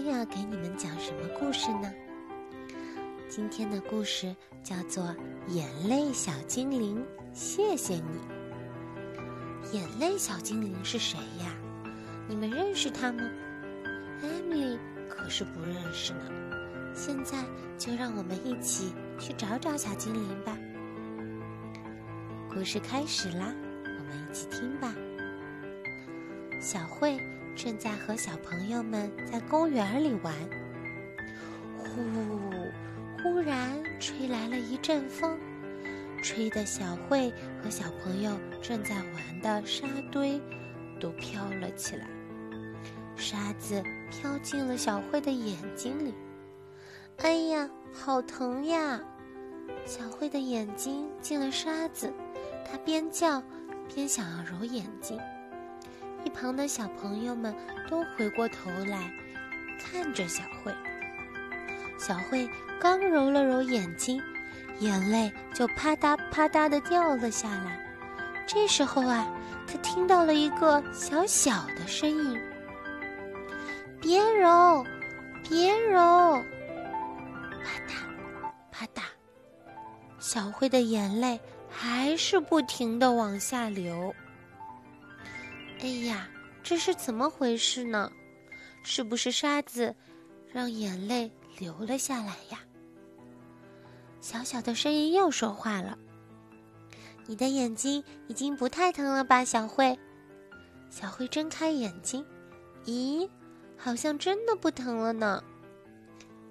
天要给你们讲什么故事呢？今天的故事叫做《眼泪小精灵》，谢谢你。眼泪小精灵是谁呀？你们认识他吗？艾米可是不认识呢。现在就让我们一起去找找小精灵吧。故事开始啦，我们一起听吧。小慧正在和小朋友们在公园里玩，呼，忽然吹来了一阵风，吹得小慧和小朋友正在玩的沙堆都飘了起来，沙子飘进了小慧的眼睛里。哎呀，好疼呀！小慧的眼睛进了沙子，她边叫边想要揉眼睛。一旁的小朋友们都回过头来看着小慧。小慧刚揉了揉眼睛，眼泪就啪嗒啪嗒的掉了下来。这时候啊，她听到了一个小小的声音：“别揉，别揉。”啪嗒，啪嗒，小慧的眼泪还是不停的往下流。哎呀，这是怎么回事呢？是不是沙子让眼泪流了下来呀？小小的声音又说话了：“你的眼睛已经不太疼了吧，小慧？”小慧睁开眼睛，咦，好像真的不疼了呢。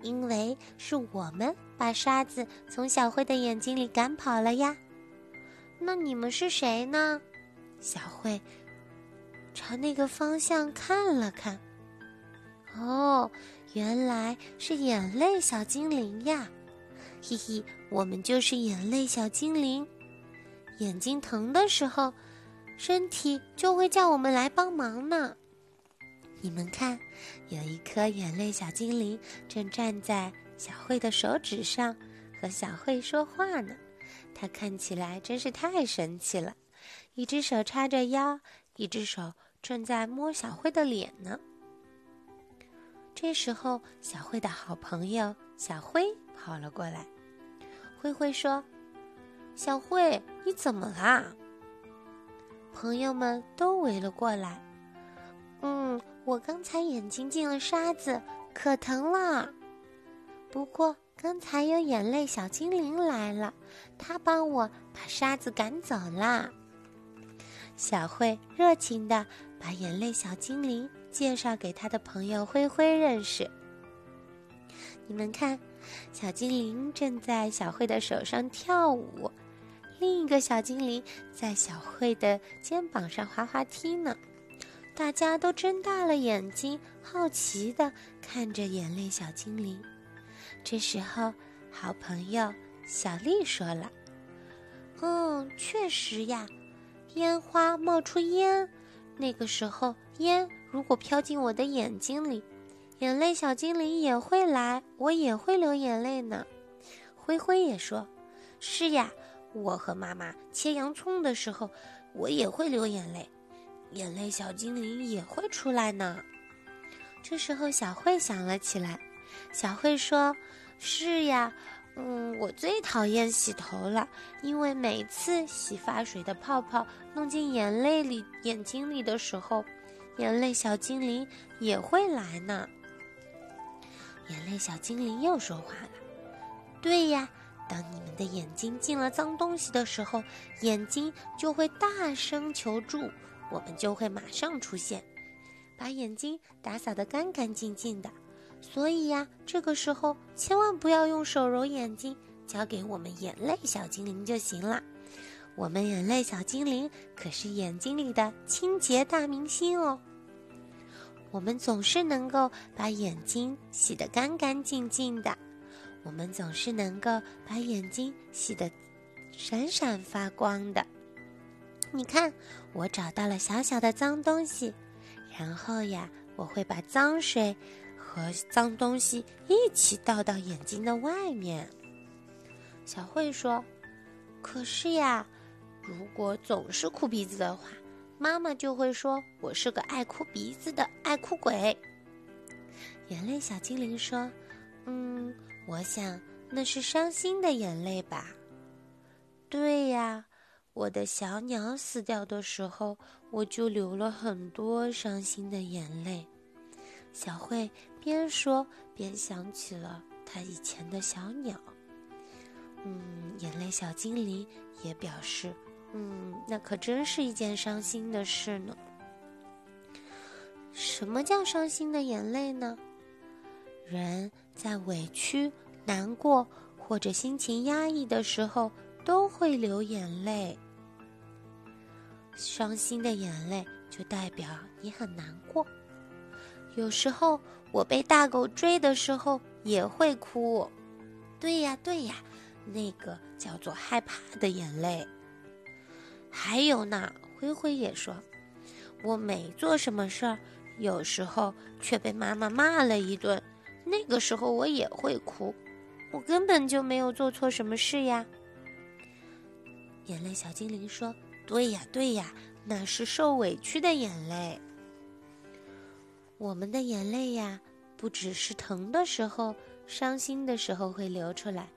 因为是我们把沙子从小慧的眼睛里赶跑了呀。那你们是谁呢？小慧。朝那个方向看了看，哦，原来是眼泪小精灵呀！嘿嘿，我们就是眼泪小精灵。眼睛疼的时候，身体就会叫我们来帮忙呢。你们看，有一颗眼泪小精灵正站在小慧的手指上，和小慧说话呢。它看起来真是太神奇了，一只手叉着腰。一只手正在摸小慧的脸呢。这时候，小慧的好朋友小辉跑了过来。灰灰说：“小慧，你怎么啦？”朋友们都围了过来。“嗯，我刚才眼睛进了沙子，可疼了。不过刚才有眼泪小精灵来了，他帮我把沙子赶走啦。”小慧热情地把眼泪小精灵介绍给他的朋友灰灰认识。你们看，小精灵正在小慧的手上跳舞，另一个小精灵在小慧的肩膀上滑滑梯呢。大家都睁大了眼睛，好奇地看着眼泪小精灵。这时候，好朋友小丽说了：“嗯，确实呀。”烟花冒出烟，那个时候烟如果飘进我的眼睛里，眼泪小精灵也会来，我也会流眼泪呢。灰灰也说：“是呀，我和妈妈切洋葱的时候，我也会流眼泪，眼泪小精灵也会出来呢。”这时候小慧想了起来，小慧说：“是呀。”嗯，我最讨厌洗头了，因为每次洗发水的泡泡弄进眼泪里、眼睛里的时候，眼泪小精灵也会来呢。眼泪小精灵又说话了：“对呀，当你们的眼睛进了脏东西的时候，眼睛就会大声求助，我们就会马上出现，把眼睛打扫得干干净净的。”所以呀，这个时候千万不要用手揉眼睛，交给我们眼泪小精灵就行了。我们眼泪小精灵可是眼睛里的清洁大明星哦。我们总是能够把眼睛洗得干干净净的，我们总是能够把眼睛洗得闪闪发光的。你看，我找到了小小的脏东西，然后呀，我会把脏水。和脏东西一起倒到眼睛的外面。小慧说：“可是呀，如果总是哭鼻子的话，妈妈就会说我是个爱哭鼻子的爱哭鬼。眼泪小精灵说：“嗯，我想那是伤心的眼泪吧。”对呀，我的小鸟死掉的时候，我就流了很多伤心的眼泪。小慧边说边想起了他以前的小鸟。嗯，眼泪小精灵也表示。嗯，那可真是一件伤心的事呢。什么叫伤心的眼泪呢？人在委屈、难过或者心情压抑的时候都会流眼泪。伤心的眼泪就代表你很难过。有时候我被大狗追的时候也会哭。对呀，对呀，那个叫做害怕的眼泪。还有呢，灰灰也说：“我没做什么事儿，有时候却被妈妈骂了一顿，那个时候我也会哭。我根本就没有做错什么事呀。”眼泪小精灵说：“对呀，对呀，那是受委屈的眼泪。我们的眼泪呀，不只是疼的时候、伤心的时候会流出来，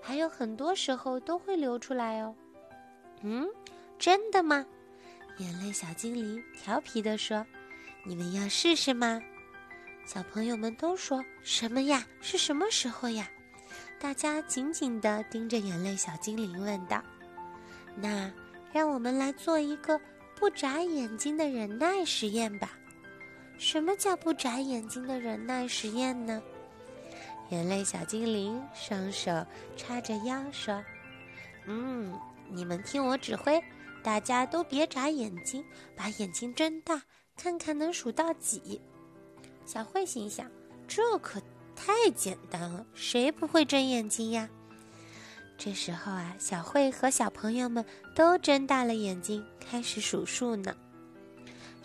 还有很多时候都会流出来哦。”嗯。真的吗？眼泪小精灵调皮地说：“你们要试试吗？”小朋友们都说：“什么呀？是什么时候呀？”大家紧紧地盯着眼泪小精灵，问道：“那让我们来做一个不眨眼睛的忍耐实验吧。”什么叫不眨眼睛的忍耐实验呢？眼泪小精灵双手叉着腰说：“嗯，你们听我指挥。”大家都别眨眼睛，把眼睛睁大，看看能数到几。小慧心想：这可太简单了，谁不会睁眼睛呀？这时候啊，小慧和小朋友们都睁大了眼睛，开始数数呢。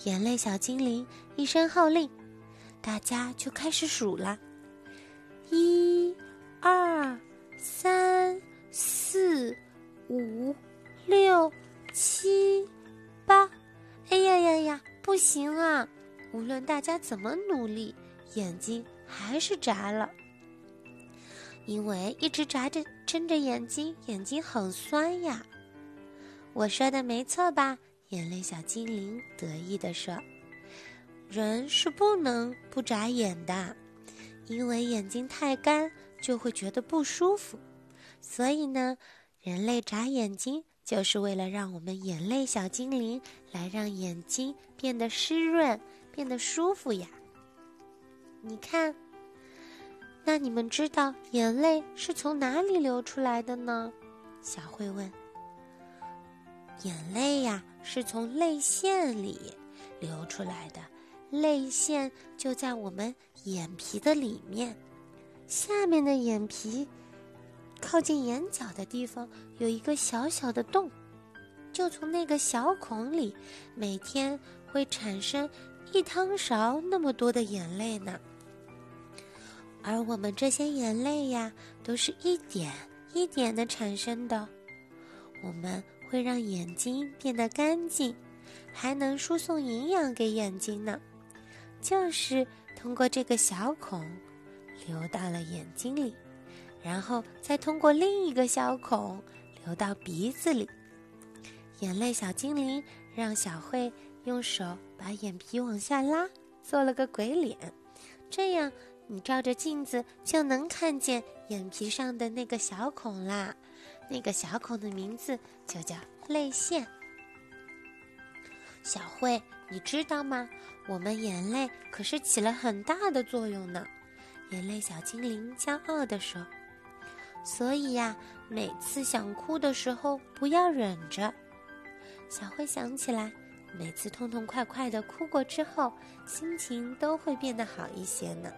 眼泪小精灵一声号令，大家就开始数了：一、二、三、四、五、六。七八，哎呀呀呀，不行啊！无论大家怎么努力，眼睛还是眨了。因为一直眨着睁着眼睛，眼睛很酸呀。我说的没错吧？眼泪小精灵得意地说：“人是不能不眨眼的，因为眼睛太干就会觉得不舒服。所以呢，人类眨眼睛。”就是为了让我们眼泪小精灵来让眼睛变得湿润、变得舒服呀。你看，那你们知道眼泪是从哪里流出来的呢？小慧问。眼泪呀，是从泪腺里流出来的，泪腺就在我们眼皮的里面，下面的眼皮。靠近眼角的地方有一个小小的洞，就从那个小孔里，每天会产生一汤勺那么多的眼泪呢。而我们这些眼泪呀，都是一点一点的产生的。我们会让眼睛变得干净，还能输送营养给眼睛呢。就是通过这个小孔，流到了眼睛里。然后再通过另一个小孔流到鼻子里。眼泪小精灵让小慧用手把眼皮往下拉，做了个鬼脸。这样你照着镜子就能看见眼皮上的那个小孔啦。那个小孔的名字就叫泪腺。小慧，你知道吗？我们眼泪可是起了很大的作用呢。眼泪小精灵骄傲地说。所以呀，每次想哭的时候不要忍着。小慧想起来，每次痛痛快快的哭过之后，心情都会变得好一些呢。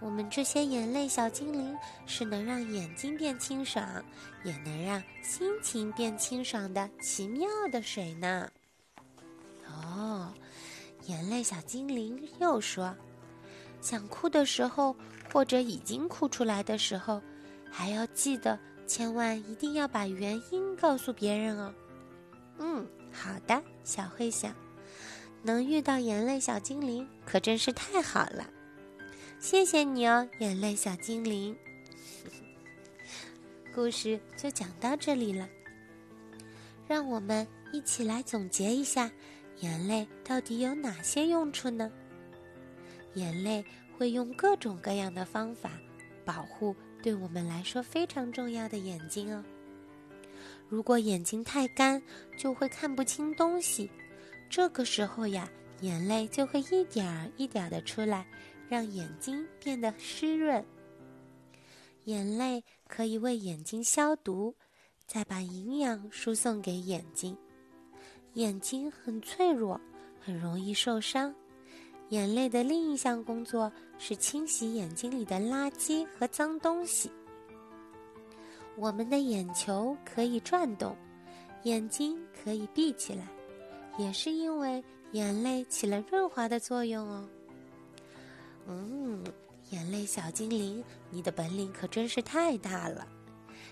我们这些眼泪小精灵是能让眼睛变清爽，也能让心情变清爽的奇妙的水呢。哦，眼泪小精灵又说，想哭的时候，或者已经哭出来的时候。还要记得，千万一定要把原因告诉别人哦。嗯，好的，小慧想，能遇到眼泪小精灵可真是太好了。谢谢你哦，眼泪小精灵。故事就讲到这里了，让我们一起来总结一下，眼泪到底有哪些用处呢？眼泪会用各种各样的方法保护对我们来说非常重要的眼睛哦。如果眼睛太干，就会看不清东西。这个时候呀，眼泪就会一点儿一点儿的出来，让眼睛变得湿润。眼泪可以为眼睛消毒，再把营养输送给眼睛。眼睛很脆弱，很容易受伤。眼泪的另一项工作是清洗眼睛里的垃圾和脏东西。我们的眼球可以转动，眼睛可以闭起来，也是因为眼泪起了润滑的作用哦。嗯，眼泪小精灵，你的本领可真是太大了。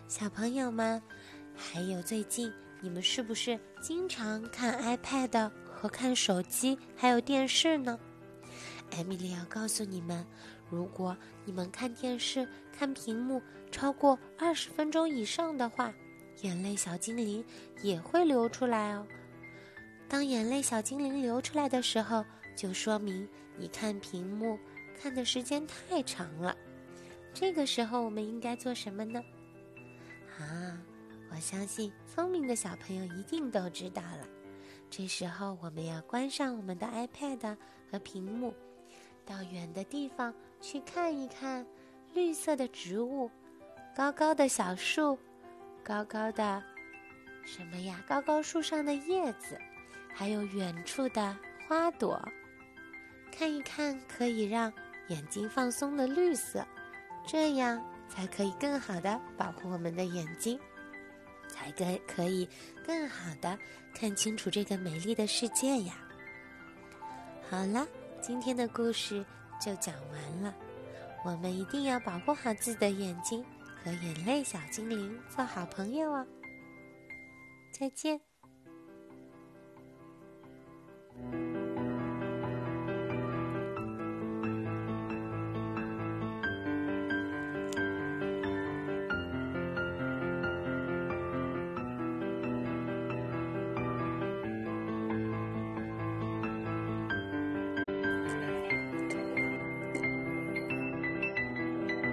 小朋友们，还有最近你们是不是经常看 iPad 和看手机，还有电视呢？艾米丽要告诉你们。如果你们看电视看屏幕超过二十分钟以上的话，眼泪小精灵也会流出来哦。当眼泪小精灵流出来的时候，就说明你看屏幕看的时间太长了。这个时候我们应该做什么呢？啊，我相信聪明的小朋友一定都知道了。这时候我们要关上我们的 iPad 和屏幕。到远的地方去看一看，绿色的植物，高高的小树，高高的什么呀？高高树上的叶子，还有远处的花朵，看一看可以让眼睛放松的绿色，这样才可以更好的保护我们的眼睛，才更可以更好的看清楚这个美丽的世界呀。好了。今天的故事就讲完了，我们一定要保护好自己的眼睛，和眼泪小精灵做好朋友哦。再见。